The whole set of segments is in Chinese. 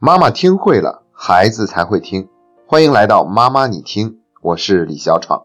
妈妈听会了，孩子才会听。欢迎来到妈妈你听，我是李小闯。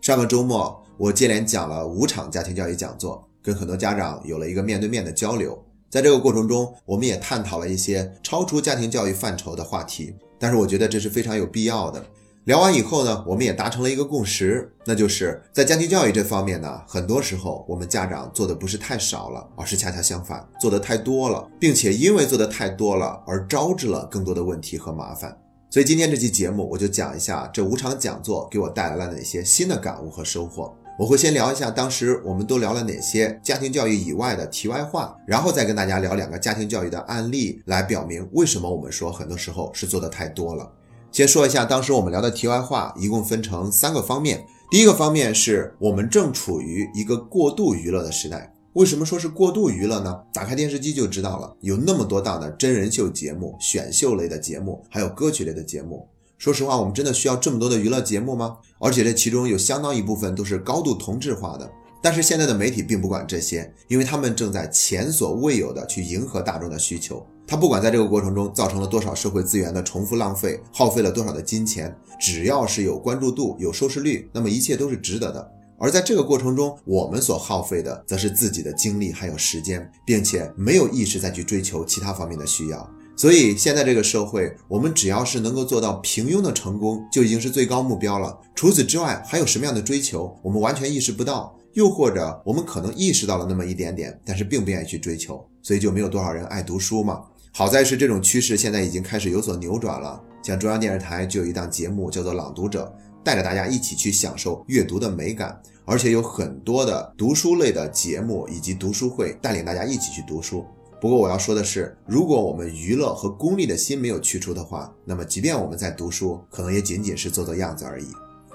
上个周末，我接连讲了五场家庭教育讲座，跟很多家长有了一个面对面的交流。在这个过程中，我们也探讨了一些超出家庭教育范畴的话题，但是我觉得这是非常有必要的。聊完以后呢，我们也达成了一个共识，那就是在家庭教育这方面呢，很多时候我们家长做的不是太少了，而是恰恰相反，做的太多了，并且因为做的太多了而招致了更多的问题和麻烦。所以今天这期节目，我就讲一下这五场讲座给我带来了哪些新的感悟和收获。我会先聊一下当时我们都聊了哪些家庭教育以外的题外话，然后再跟大家聊两个家庭教育的案例，来表明为什么我们说很多时候是做的太多了。先说一下当时我们聊的题外话，一共分成三个方面。第一个方面是我们正处于一个过度娱乐的时代。为什么说是过度娱乐呢？打开电视机就知道了，有那么多档的真人秀节目、选秀类的节目，还有歌曲类的节目。说实话，我们真的需要这么多的娱乐节目吗？而且这其中有相当一部分都是高度同质化的。但是现在的媒体并不管这些，因为他们正在前所未有的去迎合大众的需求。他不管在这个过程中造成了多少社会资源的重复浪费，耗费了多少的金钱，只要是有关注度、有收视率，那么一切都是值得的。而在这个过程中，我们所耗费的，则是自己的精力还有时间，并且没有意识再去追求其他方面的需要。所以现在这个社会，我们只要是能够做到平庸的成功，就已经是最高目标了。除此之外，还有什么样的追求，我们完全意识不到。又或者，我们可能意识到了那么一点点，但是并不愿意去追求，所以就没有多少人爱读书嘛。好在是这种趋势现在已经开始有所扭转了，像中央电视台就有一档节目叫做《朗读者》，带着大家一起去享受阅读的美感，而且有很多的读书类的节目以及读书会带领大家一起去读书。不过我要说的是，如果我们娱乐和功利的心没有去除的话，那么即便我们在读书，可能也仅仅是做做样子而已。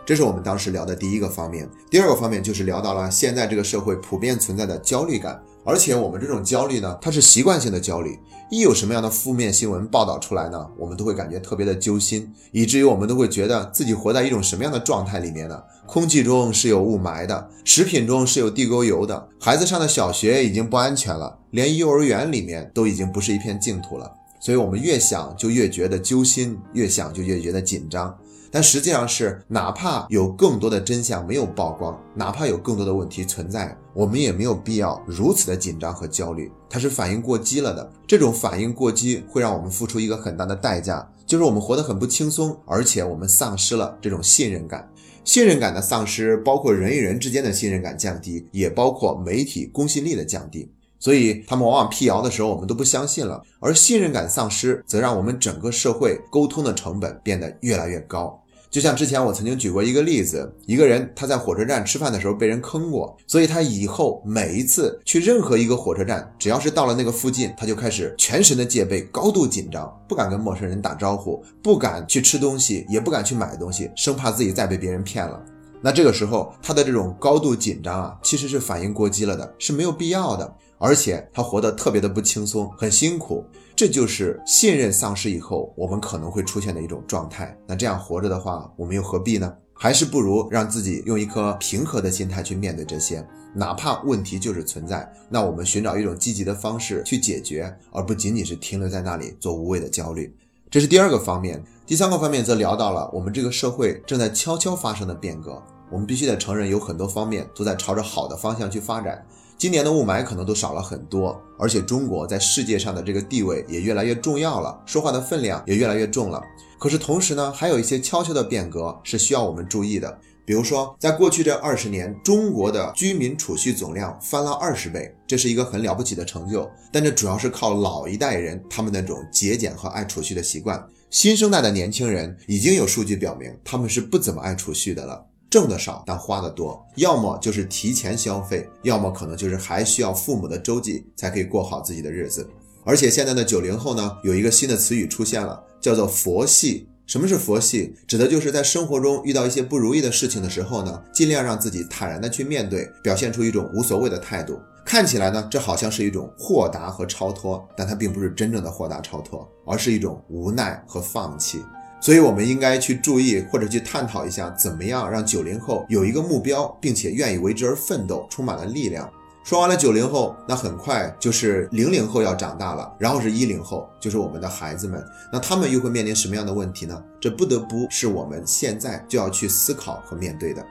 这是我们当时聊的第一个方面。第二个方面就是聊到了现在这个社会普遍存在的焦虑感。而且我们这种焦虑呢，它是习惯性的焦虑。一有什么样的负面新闻报道出来呢，我们都会感觉特别的揪心，以至于我们都会觉得自己活在一种什么样的状态里面呢？空气中是有雾霾的，食品中是有地沟油的，孩子上的小学已经不安全了，连幼儿园里面都已经不是一片净土了。所以，我们越想就越觉得揪心，越想就越觉得紧张。但实际上是，哪怕有更多的真相没有曝光，哪怕有更多的问题存在，我们也没有必要如此的紧张和焦虑。它是反应过激了的。这种反应过激会让我们付出一个很大的代价，就是我们活得很不轻松，而且我们丧失了这种信任感。信任感的丧失，包括人与人之间的信任感降低，也包括媒体公信力的降低。所以他们往往辟谣的时候，我们都不相信了。而信任感丧失，则让我们整个社会沟通的成本变得越来越高。就像之前我曾经举过一个例子，一个人他在火车站吃饭的时候被人坑过，所以他以后每一次去任何一个火车站，只要是到了那个附近，他就开始全神的戒备，高度紧张，不敢跟陌生人打招呼，不敢去吃东西，也不敢去买东西，生怕自己再被别人骗了。那这个时候，他的这种高度紧张啊，其实是反应过激了的，是没有必要的。而且他活得特别的不轻松，很辛苦，这就是信任丧失以后我们可能会出现的一种状态。那这样活着的话，我们又何必呢？还是不如让自己用一颗平和的心态去面对这些，哪怕问题就是存在，那我们寻找一种积极的方式去解决，而不仅仅是停留在那里做无谓的焦虑。这是第二个方面。第三个方面则聊到了我们这个社会正在悄悄发生的变革。我们必须得承认，有很多方面都在朝着好的方向去发展。今年的雾霾可能都少了很多，而且中国在世界上的这个地位也越来越重要了，说话的分量也越来越重了。可是同时呢，还有一些悄悄的变革是需要我们注意的。比如说，在过去这二十年，中国的居民储蓄总量翻了二十倍，这是一个很了不起的成就。但这主要是靠老一代人他们那种节俭和爱储蓄的习惯。新生代的年轻人已经有数据表明，他们是不怎么爱储蓄的了。挣的少，但花的多，要么就是提前消费，要么可能就是还需要父母的周济才可以过好自己的日子。而且现在的九零后呢，有一个新的词语出现了，叫做“佛系”。什么是佛系？指的就是在生活中遇到一些不如意的事情的时候呢，尽量让自己坦然的去面对，表现出一种无所谓的态度。看起来呢，这好像是一种豁达和超脱，但它并不是真正的豁达超脱，而是一种无奈和放弃。所以，我们应该去注意或者去探讨一下，怎么样让九零后有一个目标，并且愿意为之而奋斗，充满了力量。说完了九零后，那很快就是零零后要长大了，然后是一零后，就是我们的孩子们。那他们又会面临什么样的问题呢？这不得不是我们现在就要去思考和面对的。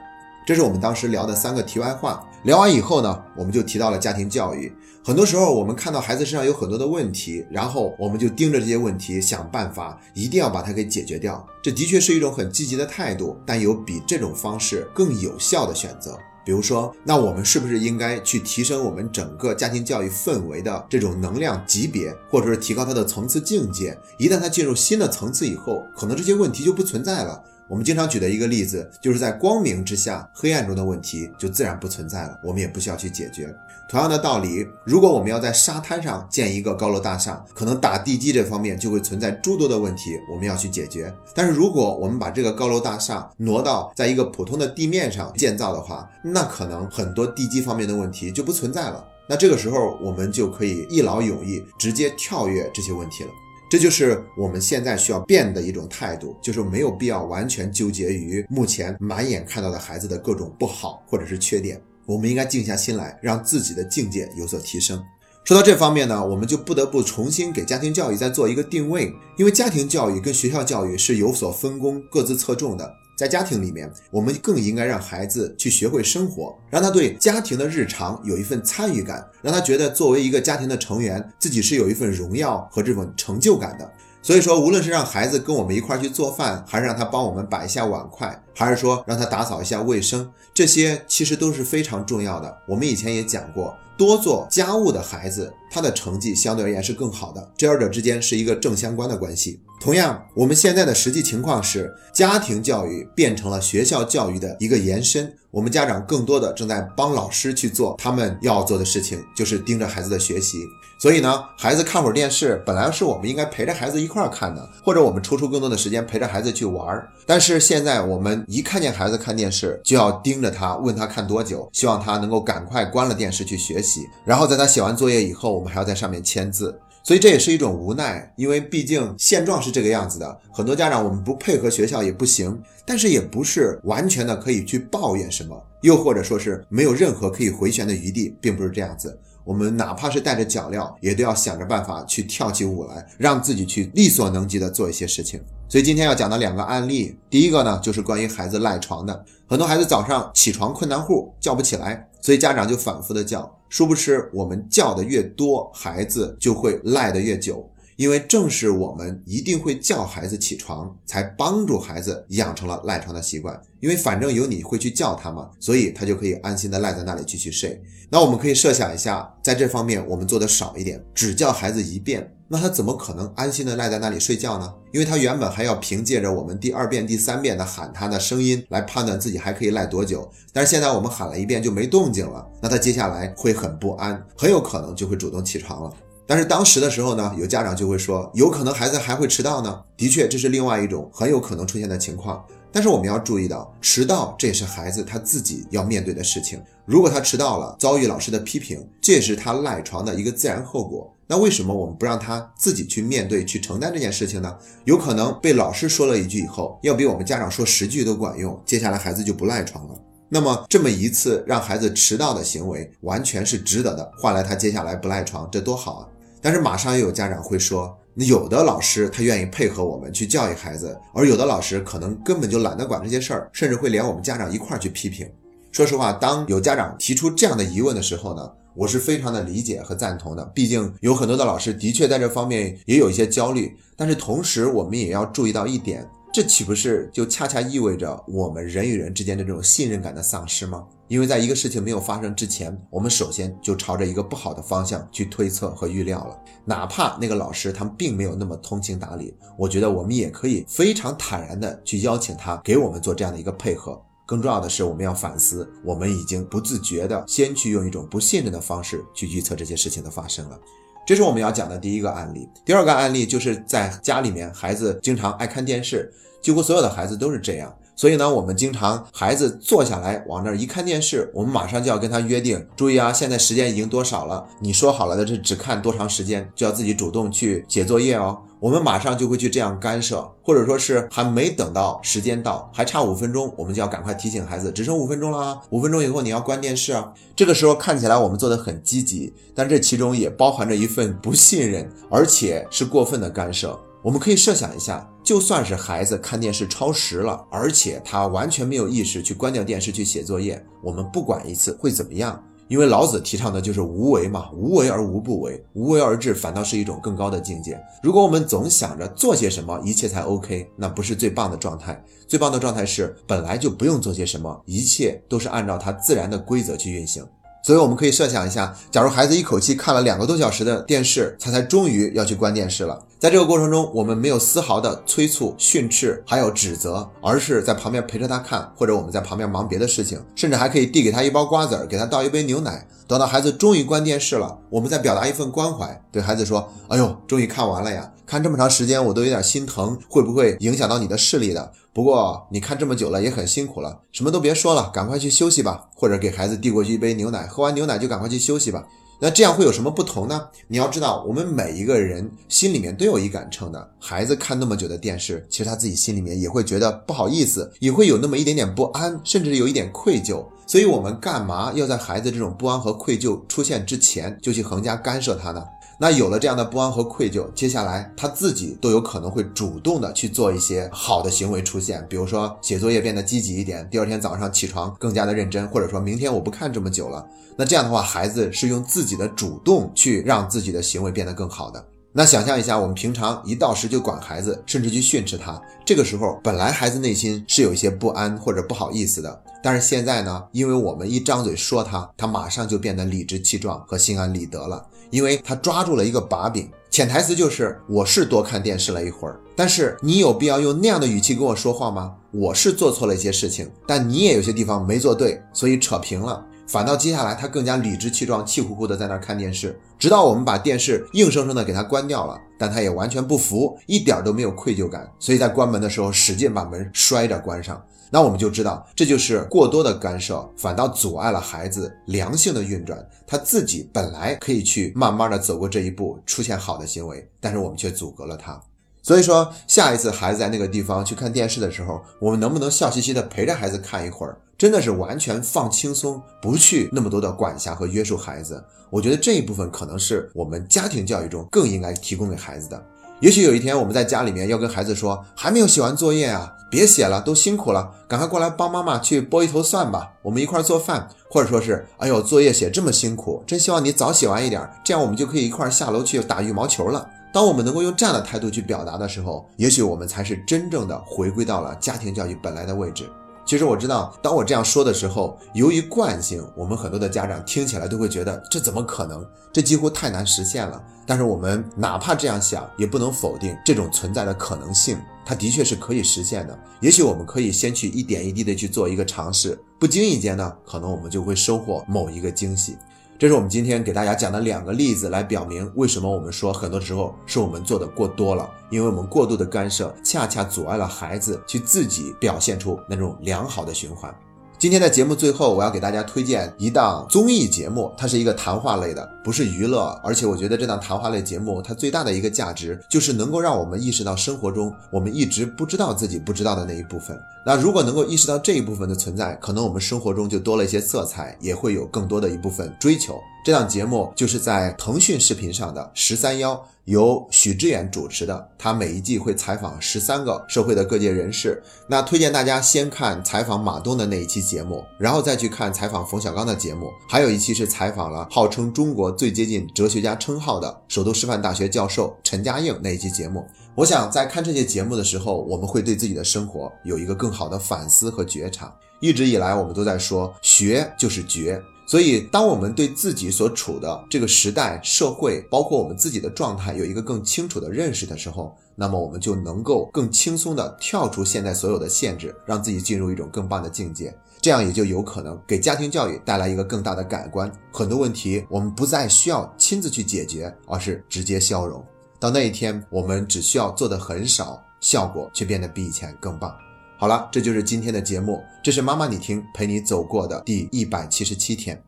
这是我们当时聊的三个题外话。聊完以后呢，我们就提到了家庭教育。很多时候，我们看到孩子身上有很多的问题，然后我们就盯着这些问题想办法，一定要把它给解决掉。这的确是一种很积极的态度，但有比这种方式更有效的选择。比如说，那我们是不是应该去提升我们整个家庭教育氛围的这种能量级别，或者是提高它的层次境界？一旦它进入新的层次以后，可能这些问题就不存在了。我们经常举的一个例子，就是在光明之下，黑暗中的问题就自然不存在了，我们也不需要去解决。同样的道理，如果我们要在沙滩上建一个高楼大厦，可能打地基这方面就会存在诸多的问题，我们要去解决。但是如果我们把这个高楼大厦挪到在一个普通的地面上建造的话，那可能很多地基方面的问题就不存在了。那这个时候，我们就可以一劳永逸，直接跳跃这些问题了。这就是我们现在需要变的一种态度，就是没有必要完全纠结于目前满眼看到的孩子的各种不好或者是缺点，我们应该静下心来，让自己的境界有所提升。说到这方面呢，我们就不得不重新给家庭教育再做一个定位，因为家庭教育跟学校教育是有所分工、各自侧重的。在家庭里面，我们更应该让孩子去学会生活，让他对家庭的日常有一份参与感，让他觉得作为一个家庭的成员，自己是有一份荣耀和这种成就感的。所以说，无论是让孩子跟我们一块去做饭，还是让他帮我们摆一下碗筷，还是说让他打扫一下卫生，这些其实都是非常重要的。我们以前也讲过。多做家务的孩子，他的成绩相对而言是更好的，这二者之间是一个正相关的关系。同样，我们现在的实际情况是，家庭教育变成了学校教育的一个延伸。我们家长更多的正在帮老师去做他们要做的事情，就是盯着孩子的学习。所以呢，孩子看会儿电视，本来是我们应该陪着孩子一块儿看的，或者我们抽出更多的时间陪着孩子去玩儿。但是现在我们一看见孩子看电视，就要盯着他，问他看多久，希望他能够赶快关了电视去学习。然后在他写完作业以后，我们还要在上面签字。所以这也是一种无奈，因为毕竟现状是这个样子的。很多家长我们不配合学校也不行，但是也不是完全的可以去抱怨什么，又或者说是没有任何可以回旋的余地，并不是这样子。我们哪怕是带着脚镣，也都要想着办法去跳起舞来，让自己去力所能及的做一些事情。所以今天要讲的两个案例，第一个呢就是关于孩子赖床的。很多孩子早上起床困难户，叫不起来，所以家长就反复的叫。殊不知，我们叫的越多，孩子就会赖得越久。因为正是我们一定会叫孩子起床，才帮助孩子养成了赖床的习惯。因为反正有你会去叫他嘛，所以他就可以安心的赖在那里继续睡。那我们可以设想一下，在这方面我们做的少一点，只叫孩子一遍，那他怎么可能安心的赖在那里睡觉呢？因为他原本还要凭借着我们第二遍、第三遍的喊他的声音来判断自己还可以赖多久。但是现在我们喊了一遍就没动静了，那他接下来会很不安，很有可能就会主动起床了。但是当时的时候呢，有家长就会说，有可能孩子还会迟到呢。的确，这是另外一种很有可能出现的情况。但是我们要注意到，迟到这也是孩子他自己要面对的事情。如果他迟到了，遭遇老师的批评，这也是他赖床的一个自然后果。那为什么我们不让他自己去面对、去承担这件事情呢？有可能被老师说了一句以后，要比我们家长说十句都管用。接下来孩子就不赖床了。那么这么一次让孩子迟到的行为，完全是值得的，换来他接下来不赖床，这多好啊！但是马上又有家长会说，有的老师他愿意配合我们去教育孩子，而有的老师可能根本就懒得管这些事儿，甚至会连我们家长一块儿去批评。说实话，当有家长提出这样的疑问的时候呢，我是非常的理解和赞同的。毕竟有很多的老师的确在这方面也有一些焦虑，但是同时我们也要注意到一点。这岂不是就恰恰意味着我们人与人之间的这种信任感的丧失吗？因为在一个事情没有发生之前，我们首先就朝着一个不好的方向去推测和预料了。哪怕那个老师他并没有那么通情达理，我觉得我们也可以非常坦然的去邀请他给我们做这样的一个配合。更重要的是，我们要反思，我们已经不自觉的先去用一种不信任的方式去预测这些事情的发生了。这是我们要讲的第一个案例。第二个案例就是在家里面，孩子经常爱看电视，几乎所有的孩子都是这样。所以呢，我们经常孩子坐下来往那儿一看电视，我们马上就要跟他约定，注意啊，现在时间已经多少了？你说好了的是只看多长时间，就要自己主动去写作业哦。我们马上就会去这样干涉，或者说是还没等到时间到，还差五分钟，我们就要赶快提醒孩子，只剩五分钟了啊！五分钟以后你要关电视啊！这个时候看起来我们做的很积极，但这其中也包含着一份不信任，而且是过分的干涉。我们可以设想一下，就算是孩子看电视超时了，而且他完全没有意识去关掉电视去写作业，我们不管一次会怎么样？因为老子提倡的就是无为嘛，无为而无不为，无为而治反倒是一种更高的境界。如果我们总想着做些什么一切才 OK，那不是最棒的状态。最棒的状态是本来就不用做些什么，一切都是按照它自然的规则去运行。所以我们可以设想一下，假如孩子一口气看了两个多小时的电视，他才终于要去关电视了。在这个过程中，我们没有丝毫的催促、训斥，还有指责，而是在旁边陪着他看，或者我们在旁边忙别的事情，甚至还可以递给他一包瓜子儿，给他倒一杯牛奶。等到孩子终于关电视了，我们再表达一份关怀，对孩子说：“哎呦，终于看完了呀！看这么长时间，我都有点心疼，会不会影响到你的视力的？不过你看这么久了，也很辛苦了，什么都别说了，赶快去休息吧。或者给孩子递过去一杯牛奶，喝完牛奶就赶快去休息吧。”那这样会有什么不同呢？你要知道，我们每一个人心里面都有一杆秤的。孩子看那么久的电视，其实他自己心里面也会觉得不好意思，也会有那么一点点不安，甚至有一点愧疚。所以，我们干嘛要在孩子这种不安和愧疚出现之前就去横加干涉他呢？那有了这样的不安和愧疚，接下来他自己都有可能会主动的去做一些好的行为出现，比如说写作业变得积极一点，第二天早上起床更加的认真，或者说明天我不看这么久了。那这样的话，孩子是用自己的主动去让自己的行为变得更好的。那想象一下，我们平常一到时就管孩子，甚至去训斥他，这个时候本来孩子内心是有一些不安或者不好意思的，但是现在呢，因为我们一张嘴说他，他马上就变得理直气壮和心安理得了。因为他抓住了一个把柄，潜台词就是我是多看电视了一会儿，但是你有必要用那样的语气跟我说话吗？我是做错了一些事情，但你也有些地方没做对，所以扯平了。反倒接下来他更加理直气壮、气呼呼的在那儿看电视，直到我们把电视硬生生的给他关掉了，但他也完全不服，一点都没有愧疚感，所以在关门的时候使劲把门摔着关上。那我们就知道，这就是过多的干涉，反倒阻碍了孩子良性的运转。他自己本来可以去慢慢的走过这一步，出现好的行为，但是我们却阻隔了他。所以说，下一次孩子在那个地方去看电视的时候，我们能不能笑嘻嘻的陪着孩子看一会儿？真的是完全放轻松，不去那么多的管辖和约束孩子。我觉得这一部分可能是我们家庭教育中更应该提供给孩子的。也许有一天我们在家里面要跟孩子说，还没有写完作业啊，别写了，都辛苦了，赶快过来帮妈妈去剥一头蒜吧，我们一块做饭，或者说是，哎呦，作业写这么辛苦，真希望你早写完一点，这样我们就可以一块下楼去打羽毛球了。当我们能够用这样的态度去表达的时候，也许我们才是真正的回归到了家庭教育本来的位置。其实我知道，当我这样说的时候，由于惯性，我们很多的家长听起来都会觉得这怎么可能？这几乎太难实现了。但是我们哪怕这样想，也不能否定这种存在的可能性，它的确是可以实现的。也许我们可以先去一点一滴的去做一个尝试，不经意间呢，可能我们就会收获某一个惊喜。这是我们今天给大家讲的两个例子，来表明为什么我们说很多时候是我们做的过多了，因为我们过度的干涉，恰恰阻碍了孩子去自己表现出那种良好的循环。今天的节目最后，我要给大家推荐一档综艺节目，它是一个谈话类的，不是娱乐。而且我觉得这档谈话类节目，它最大的一个价值就是能够让我们意识到生活中我们一直不知道自己不知道的那一部分。那如果能够意识到这一部分的存在，可能我们生活中就多了一些色彩，也会有更多的一部分追求。这档节目就是在腾讯视频上的十三幺。由许知远主持的，他每一季会采访十三个社会的各界人士。那推荐大家先看采访马东的那一期节目，然后再去看采访冯小刚的节目。还有一期是采访了号称中国最接近哲学家称号的首都师范大学教授陈嘉映那一期节目。我想在看这些节目的时候，我们会对自己的生活有一个更好的反思和觉察。一直以来，我们都在说学就是觉。所以，当我们对自己所处的这个时代、社会，包括我们自己的状态有一个更清楚的认识的时候，那么我们就能够更轻松地跳出现在所有的限制，让自己进入一种更棒的境界。这样也就有可能给家庭教育带来一个更大的改观。很多问题我们不再需要亲自去解决，而是直接消融。到那一天，我们只需要做的很少，效果却变得比以前更棒。好了，这就是今天的节目，这是妈妈你听陪你走过的第一百七十七天。